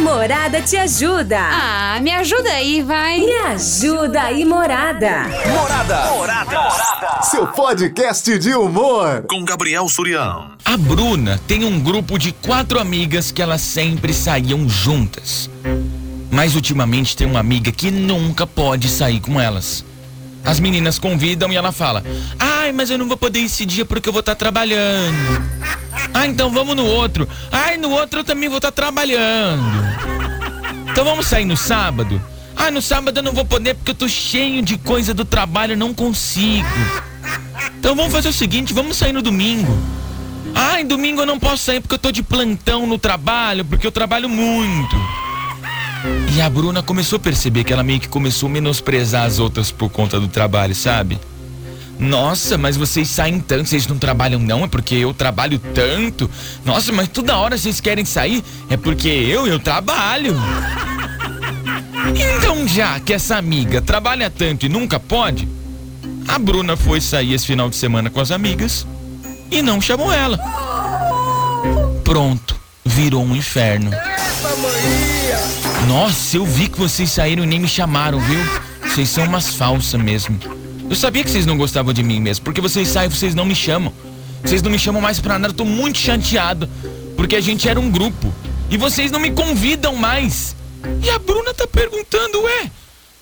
Morada te ajuda. Ah, me ajuda aí, vai. Me ajuda aí, Morada. Morada. Morada. Seu podcast de humor. Com Gabriel Surião. A Bruna tem um grupo de quatro amigas que elas sempre saíam juntas. Mas ultimamente tem uma amiga que nunca pode sair com elas. As meninas convidam e ela fala: Ai, mas eu não vou poder esse dia porque eu vou estar trabalhando. Ah, então vamos no outro. Ai, no outro eu também vou estar trabalhando. Então vamos sair no sábado? Ah, no sábado eu não vou poder porque eu tô cheio de coisa do trabalho, eu não consigo. Então vamos fazer o seguinte, vamos sair no domingo. Ah, em domingo eu não posso sair porque eu tô de plantão no trabalho, porque eu trabalho muito. E a Bruna começou a perceber que ela meio que começou a menosprezar as outras por conta do trabalho, sabe? Nossa, mas vocês saem tanto, vocês não trabalham não? É porque eu trabalho tanto? Nossa, mas toda hora vocês querem sair? É porque eu, eu trabalho. Então, já que essa amiga trabalha tanto e nunca pode, a Bruna foi sair esse final de semana com as amigas e não chamou ela. Pronto, virou um inferno. Nossa, eu vi que vocês saíram e nem me chamaram, viu? Vocês são umas falsas mesmo. Eu sabia que vocês não gostavam de mim mesmo, porque vocês saem vocês não me chamam. Vocês não me chamam mais pra nada, eu tô muito chateado. Porque a gente era um grupo. E vocês não me convidam mais. E a Bruna tá perguntando, ué,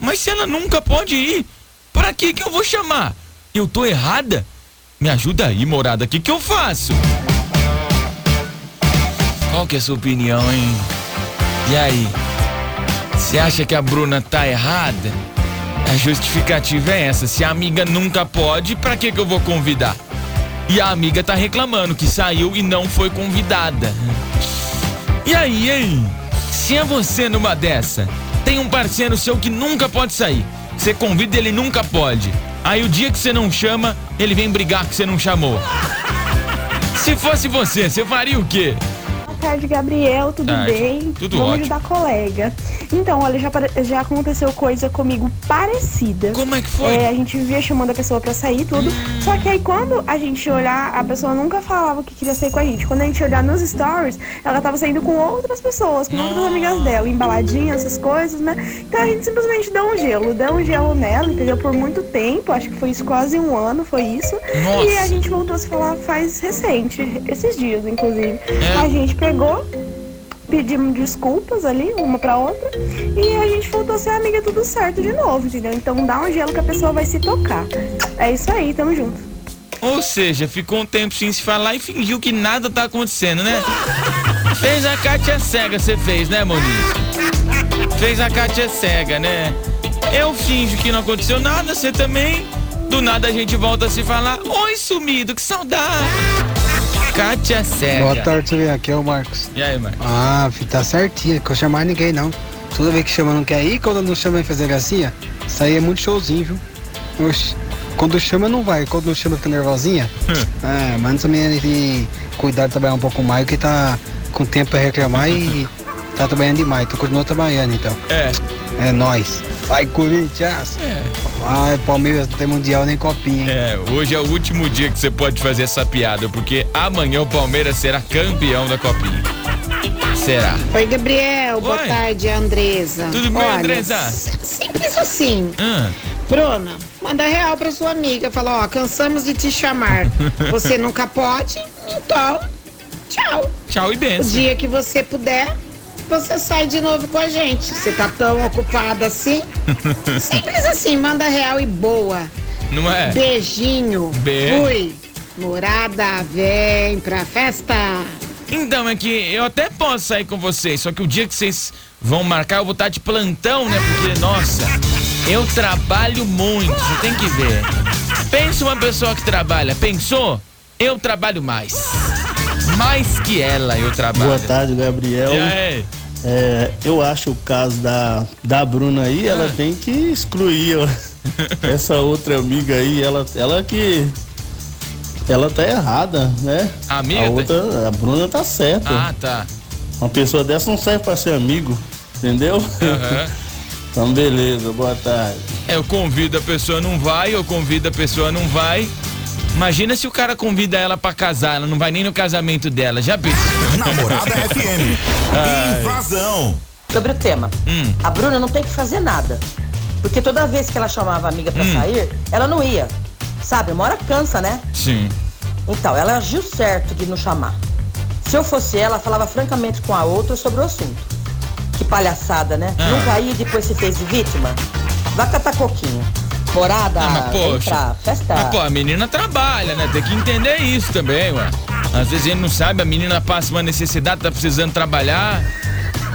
mas se ela nunca pode ir, para que que eu vou chamar? Eu tô errada? Me ajuda aí, morada, o que que eu faço? Qual que é a sua opinião, hein? E aí? Você acha que a Bruna tá errada? A justificativa é essa. Se a amiga nunca pode, pra que que eu vou convidar? E a amiga tá reclamando que saiu e não foi convidada. E aí, hein? Se é você numa dessa, tem um parceiro seu que nunca pode sair. Você convida ele nunca pode. Aí o dia que você não chama, ele vem brigar que você não chamou. Se fosse você, você faria o quê? Boa tarde, Gabriel. Tudo Tarde. bem? Tudo Vamos ótimo. ajudar colega. Então, olha, já, já aconteceu coisa comigo parecida. Como é que foi? É, a gente vivia chamando a pessoa pra sair tudo. Só que aí quando a gente olhar, a pessoa nunca falava que queria sair com a gente. Quando a gente olhar nos stories, ela tava saindo com outras pessoas, com outras amigas dela, embaladinha, essas coisas, né? Então a gente simplesmente deu um gelo, deu um gelo nela, entendeu? Por muito tempo, acho que foi isso quase um ano, foi isso. Nossa. E a gente voltou a se falar faz recente, esses dias, inclusive. É? A gente pegou pedimos desculpas ali, uma pra outra, e a gente voltou a ser amiga tudo certo de novo, entendeu? Então dá um gelo que a pessoa vai se tocar. É isso aí, tamo junto. Ou seja, ficou um tempo sem se falar e fingiu que nada tá acontecendo, né? Fez a Kátia cega, você fez, né, Monique? Fez a Kátia cega, né? Eu finjo que não aconteceu nada, você também. Do nada a gente volta a se falar. Oi, sumido, que saudade. Kátia cega. Boa tarde. Aqui é o Marcos. E aí, Marcos? Ah, tá certinho, que eu chamar ninguém não. Toda vez que chama não quer ir, quando não chama vai fazer gracinha, isso aí é muito showzinho, viu? Oxi, quando chama não vai, quando não chama fica nervosinha. ah, mas também tem cuidar de trabalhar um pouco mais, que tá com tempo pra reclamar e tá trabalhando demais. Então continua trabalhando então. É. É nóis. Vai, Corinthians! É. Ai, Palmeiras não tem mundial nem copinha, hein? É, hoje é o último dia que você pode fazer essa piada, porque amanhã o Palmeiras será campeão da Copinha. Será? Oi, Gabriel. Boa Oi. tarde, Andresa. Tudo bem, Olha, Andresa? Simples assim. Ah, Bruna, manda real pra sua amiga. Fala, ó, cansamos de te chamar. Você nunca pode, então, tchau. tchau e O benção. dia que você puder, você sai de novo com a gente. Você tá tão ocupada assim? Simples assim, manda real e boa. Não é? Beijinho. Beijo. Fui. Morada, vem pra festa. Então, é que eu até posso sair com vocês, só que o dia que vocês vão marcar, eu vou estar de plantão, né? Porque, nossa, eu trabalho muito, você tem que ver. Pensa uma pessoa que trabalha, pensou? Eu trabalho mais. Mais que ela eu trabalho. Boa tarde, Gabriel. E aí? É, eu acho o caso da, da Bruna aí, ela Ah. tem que excluir ó, essa outra amiga aí, ela, ela que. Ela tá errada, né? A amiga A tá- outra, a Bruna tá certa. Ah, tá. Uma pessoa dessa não serve pra ser amigo, entendeu? Aham. então, beleza, boa tarde. É, eu convido a pessoa não vai, eu convido a pessoa não vai. Imagina se o cara convida ela pra casar, ela não vai nem no casamento dela. Já pensou? Namorada FM. Ai. Invasão. sobre o tema. Hum. A Bruna não tem que fazer nada. Porque toda vez que ela chamava a amiga pra Hum. sair, ela não ia. Sabe, uma hora cansa, né? Sim. Então, ela agiu certo de não chamar. Se eu fosse ela, falava francamente com a outra sobre o assunto. Que palhaçada, né? Ah. Nunca ia e depois se fez de vítima. Vai catar coquinho. Morada, Ah, mas poxa. festa. Mas, pô, a menina trabalha, né? Tem que entender isso também, ué. Às vezes gente não sabe, a menina passa uma necessidade, tá precisando trabalhar.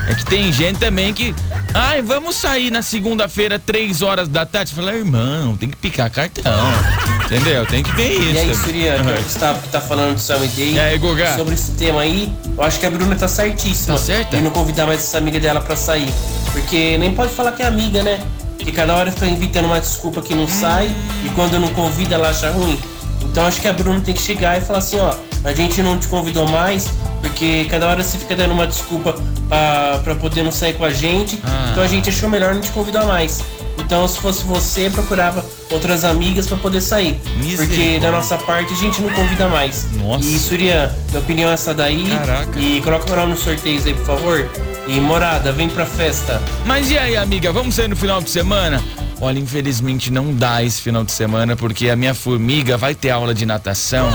É que tem gente também que. Ai, vamos sair na segunda-feira, três horas da tarde. Fala, irmão, tem que picar cartão. Entendeu? Tem que ver isso. E aí, Aham. que tá, tá falando do Sam Day E aí, Guga? sobre esse tema aí, eu acho que a Bruna tá certíssima. Tá certa? E não convidar mais essa amiga dela pra sair. Porque nem pode falar que é amiga, né? Que cada hora fica inventando uma desculpa que não sai e quando não convida ela acha ruim. Então acho que a Bruna tem que chegar e falar assim, ó, a gente não te convidou mais, porque cada hora você fica dando uma desculpa pra, pra poder não sair com a gente. Ah. Então a gente achou melhor não te convidar mais. Então se fosse você, procurava outras amigas pra poder sair. Porque da nossa parte a gente não convida mais. Nossa. E Surya, minha opinião é essa daí. Caraca. E coloca meu nome nos sorteios aí, por favor. E morada, vem pra festa. Mas e aí, amiga, vamos sair no final de semana? Olha, infelizmente não dá esse final de semana porque a minha formiga vai ter aula de natação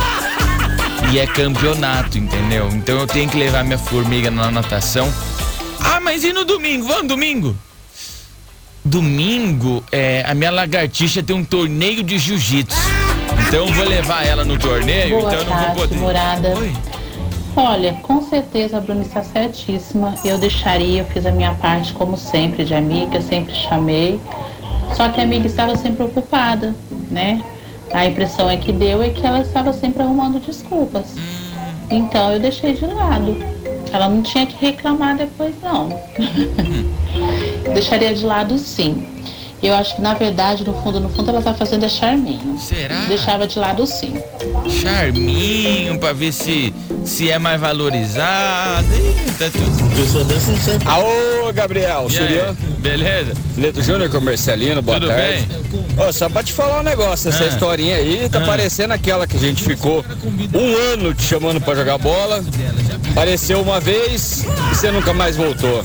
e é campeonato, entendeu? Então eu tenho que levar minha formiga na natação. Ah, mas e no domingo? Vamos domingo? Domingo, é, a minha lagartixa tem um torneio de jiu-jitsu. Então eu vou levar ela no torneio, Boa então eu não vou tarde, poder. morada. Oi. Olha, com certeza a Bruna está certíssima. Eu deixaria, eu fiz a minha parte como sempre, de amiga, sempre chamei. Só que a amiga estava sempre ocupada, né? A impressão é que deu é que ela estava sempre arrumando desculpas. Então eu deixei de lado. Ela não tinha que reclamar depois, não. Deixaria de lado sim. Eu acho que na verdade, no fundo, no fundo, ela tá fazendo é charminho. Será? Deixava de lado sim. Charminho pra ver se, se é mais valorizado. Tá tudo. Pessoa dessa não serve. Aô, Gabriel, Surian, beleza? Neto Júnior Comercialino, boa Tudo tarde. bem? Ô, só pra te falar um negócio, essa Ah. historinha aí tá Ah. parecendo aquela que a gente ficou um ano te chamando pra jogar bola, apareceu uma vez e você nunca mais voltou.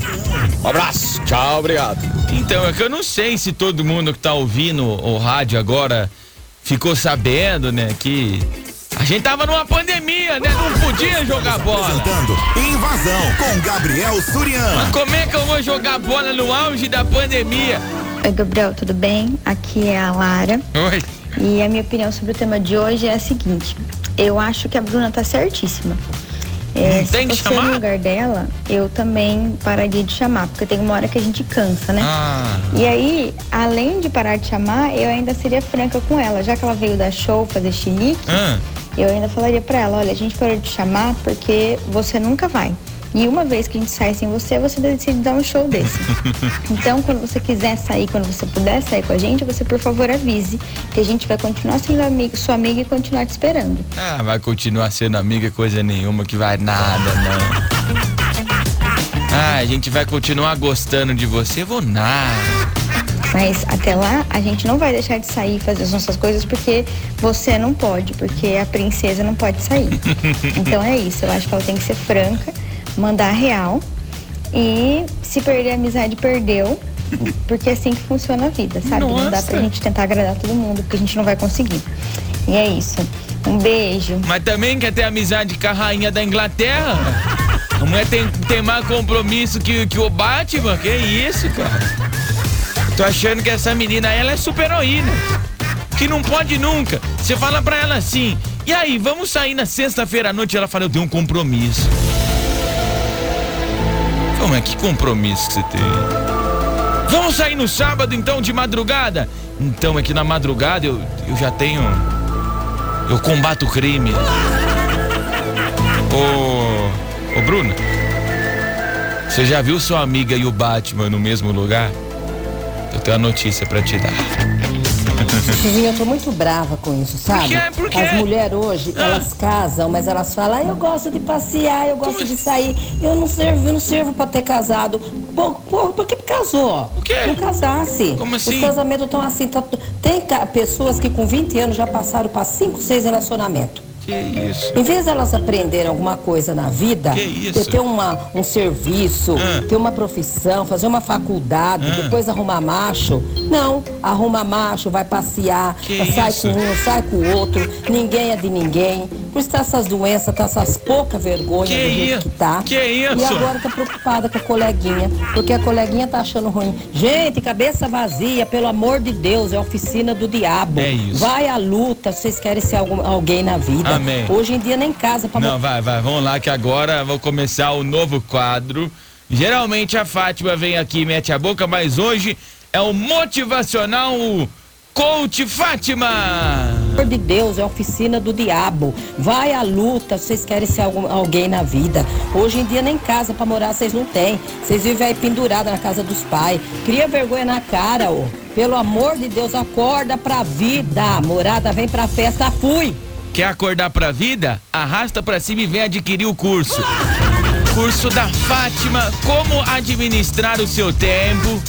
Um abraço, tchau, obrigado. Então, é que eu não sei se todo mundo que tá ouvindo o rádio agora ficou sabendo, né, que a gente tava numa pandemia, né? Não podia jogar bola. Invasão com Gabriel Surian. Mas como é que eu vou jogar bola no auge da pandemia? Oi, Gabriel, tudo bem? Aqui é a Lara. Oi. E a minha opinião sobre o tema de hoje é a seguinte: eu acho que a Bruna tá certíssima. É, Não tem que chamar? no lugar dela, eu também pararia de chamar, porque tem uma hora que a gente cansa, né? Ah, E aí, além de parar de chamar, eu ainda seria franca com ela. Já que ela veio dar show, fazer chilique, ah, eu ainda falaria pra ela, olha, a gente parou de chamar porque você nunca vai. E uma vez que a gente sai sem você, você decide dar um show desse. Então, quando você quiser sair, quando você puder sair com a gente, você, por favor, avise. Que a gente vai continuar sendo amigo, sua amiga e continuar te esperando. ah, vai continuar sendo amiga coisa nenhuma que vai nada, não. Ah, a gente vai continuar gostando de você, vou nada. Mas até lá, a gente não vai deixar de sair e fazer as nossas coisas porque você não pode, porque a princesa não pode sair. Então é isso, eu acho que ela tem que ser franca, mandar a real. E se perder a amizade, perdeu. Porque é assim que funciona a vida, sabe? Não dá Nossa. pra gente tentar agradar todo mundo, porque a gente não vai conseguir. E é isso. Um beijo. Mas também quer ter amizade com a rainha da Inglaterra? A mulher tem, tem mais compromisso que, que o Batman? Que isso, cara? Tô achando que essa menina, ela é super heroína. Que não pode nunca. Você fala pra ela assim, e aí, vamos sair na sexta-feira à noite? Ela fala, eu tenho um compromisso. Como é que compromisso que você tem? Vamos sair no sábado, então, de madrugada? Então, é que na madrugada eu, eu já tenho... Eu combato o crime. Ô, ô Bruno, você já viu sua amiga e o Batman no mesmo lugar? Eu tenho uma notícia pra te dar. Vizinha, eu tô muito brava com isso, sabe? quê? Por quê? As mulheres hoje, Ah. elas casam, mas elas falam, ah, eu gosto de passear, eu gosto de sair, eu não servo, eu não servo pra ter casado. Pô, pô, por que casou? Por quê? Não casasse. Como assim? Os casamentos estão assim, tá- tem pessoas que com 20 anos já passaram pra 5, 6 relacionamentos. Que isso? Em vez delas aprenderem alguma coisa na vida, ter uma, um serviço, Ah. ter uma profissão, fazer uma faculdade, Ah. depois arrumar macho. Não, arruma macho, vai passear, Que sai isso? com um, sai com o outro, ninguém é de ninguém. Por isso tá essas doenças, tá essas pouca vergonha Que do jeito isso? que tá. Que isso? E agora tá preocupada com a coleguinha, porque a coleguinha tá achando ruim. Gente, cabeça vazia, pelo amor de Deus, é oficina do diabo. É isso. Vai à luta, vocês querem ser algum- alguém na vida. Amém. Hoje em dia nem casa pra Não, vai, vai, vamos lá que agora vou começar o novo quadro. Geralmente a Fátima vem aqui e mete a boca, mas hoje é o motivacional Coach Fátima. Pelo amor de Deus, é oficina do diabo. Vai à luta, vocês querem ser algum- alguém na vida. Hoje em dia nem casa pra morar vocês não têm. Vocês vivem aí pendurada na casa dos pais. Cria vergonha na cara, ô. Pelo amor de Deus, acorda pra vida. Morada, vem pra festa, fui. Quer acordar pra vida? Arrasta pra cima e vem adquirir o curso. Curso da Fátima, como administrar o seu tempo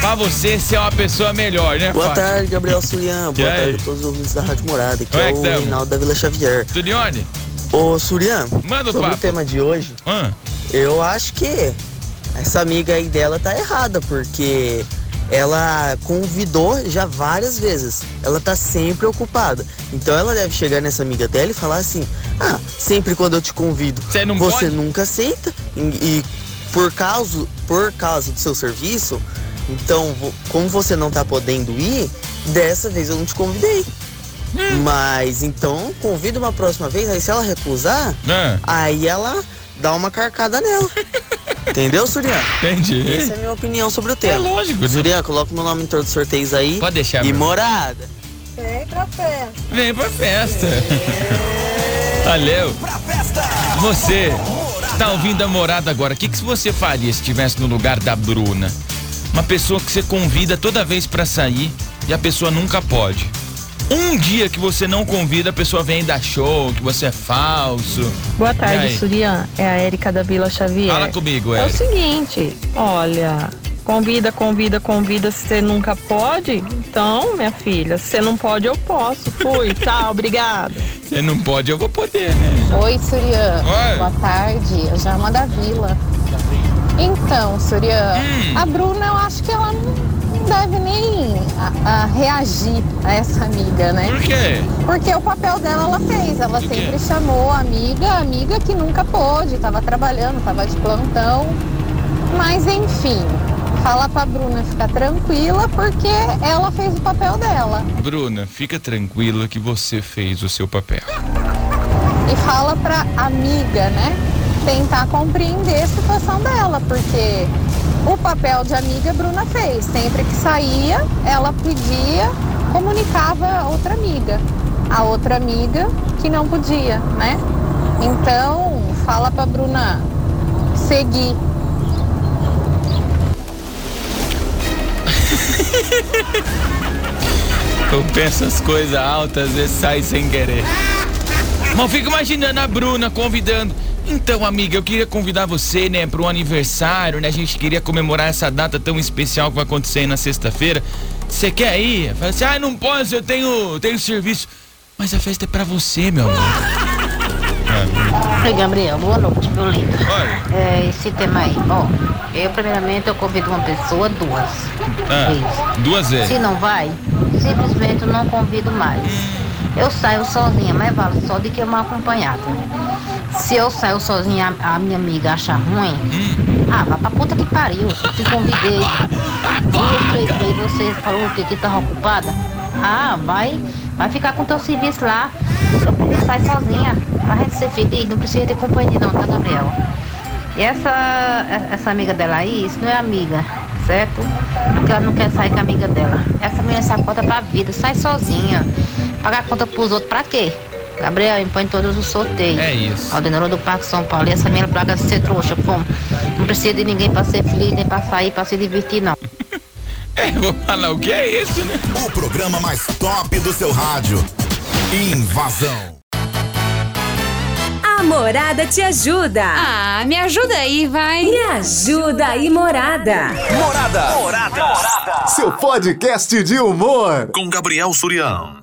pra você ser uma pessoa melhor, né, Boa Fátima? tarde, Gabriel Surian. Boa tarde a todos os ouvintes da Rádio Morada. Aqui Como é é que o tamo? Reinaldo da Vila Xavier. Tudione? Ô, Surian, Manda o sobre papo. o tema de hoje, eu acho que essa amiga aí dela tá errada, porque ela convidou já várias vezes. Ela tá sempre ocupada. Então ela deve chegar nessa amiga dela e falar assim: Ah, sempre quando eu te convido, Você não você pode? nunca aceita. E, e por causa, por causa do seu serviço, então, como você não tá podendo ir, dessa vez eu não te convidei. Hum. Mas então convida uma próxima vez, aí se ela recusar, Ah. aí ela dá uma carcada nela. Entendeu, Surian? Entendi. Essa é a minha opinião sobre o tema. É lógico. né? Surian, coloca o meu nome em todos os sorteios aí. Pode deixar, E meu. morada. Vem pra festa. Vem pra festa. Valeu. Você que tá ouvindo a morada agora, o que, que você faria se estivesse no lugar da Bruna? Uma pessoa que você convida toda vez pra sair e a pessoa nunca pode. Um dia que você não convida, a pessoa vem dar show, que você é falso. Boa tarde? Surian. É a Érica da Vila Xavier. Fala comigo, É o Érica. seguinte, olha, convida, convida, convida, se você nunca pode, então, minha filha, se você não pode, eu posso. Fui, tchau, obrigada. Você não pode, eu vou poder, né? Oi, Surian. Oi. Boa tarde. Eu já da Vila. Então, Surian, Hum. a Bruna, eu acho que ela não deve nem a- a reagir a essa amiga, né? Por quê? Porque o papel dela ela fez. Ela sempre chamou a amiga, amiga que nunca pôde, estava trabalhando, estava de plantão. Mas enfim, fala pra Bruna ficar tranquila porque ela fez o papel dela. Bruna, fica tranquila que você fez o seu papel. e fala pra amiga, né? Tentar compreender a situação dela, porque o papel de amiga Bruna fez. Sempre que saía, ela pedia, comunicava a outra amiga. A outra amiga que não podia, né? Então, fala pra Bruna seguir. Eu penso as coisas altas, às vezes sai sem querer. Mas fico imaginando a Bruna convidando. Então, amiga, eu queria convidar você, né, para um aniversário, né? A gente queria comemorar essa data tão especial que vai acontecer aí na sexta-feira. Você quer ir? Fala assim, ah, não posso, eu tenho, tenho serviço. Mas a festa é pra você, meu amor. Oi, Gabriel, boa noite, meu lindo. Olha. É, esse tema aí. Ó, eu primeiramente eu convido uma pessoa, duas. Ah, duas vezes. Se não vai, simplesmente eu não convido mais. Eu saio sozinha, mas vale só de que eu mal acompanhada. Se eu saio sozinha, a, minha amiga acha ruim, ah, vá pra puta que pariu, eu te convidei. Vezes você falou que, que tava ocupada. Ah, vai, vai ficar com teu serviço lá. Sai sozinha. Pra gente ser feliz, não precisa ter companhia não, tá, Gabriel? E essa, essa amiga dela aí, isso não é amiga, certo? Porque ela não quer sair com a amiga dela. Essa menina sai conta pra vida, sai sozinha. Pagar conta pros outros pra quê? Gabriel, impõe todos os sorteios. É isso. Ordenador do Parque São Paulo. E essa menina plaga de ser trouxa, como? Não precisa de ninguém pra ser feliz, nem pra sair, pra se divertir, não. É, vou falar o que é isso, né? O programa mais top do seu rádio. Invasão. A Morada te ajuda. Ah, me ajuda aí, vai. Me ajuda aí, Morada. Morada. Morada. Seu podcast de humor. Com Gabriel Surião.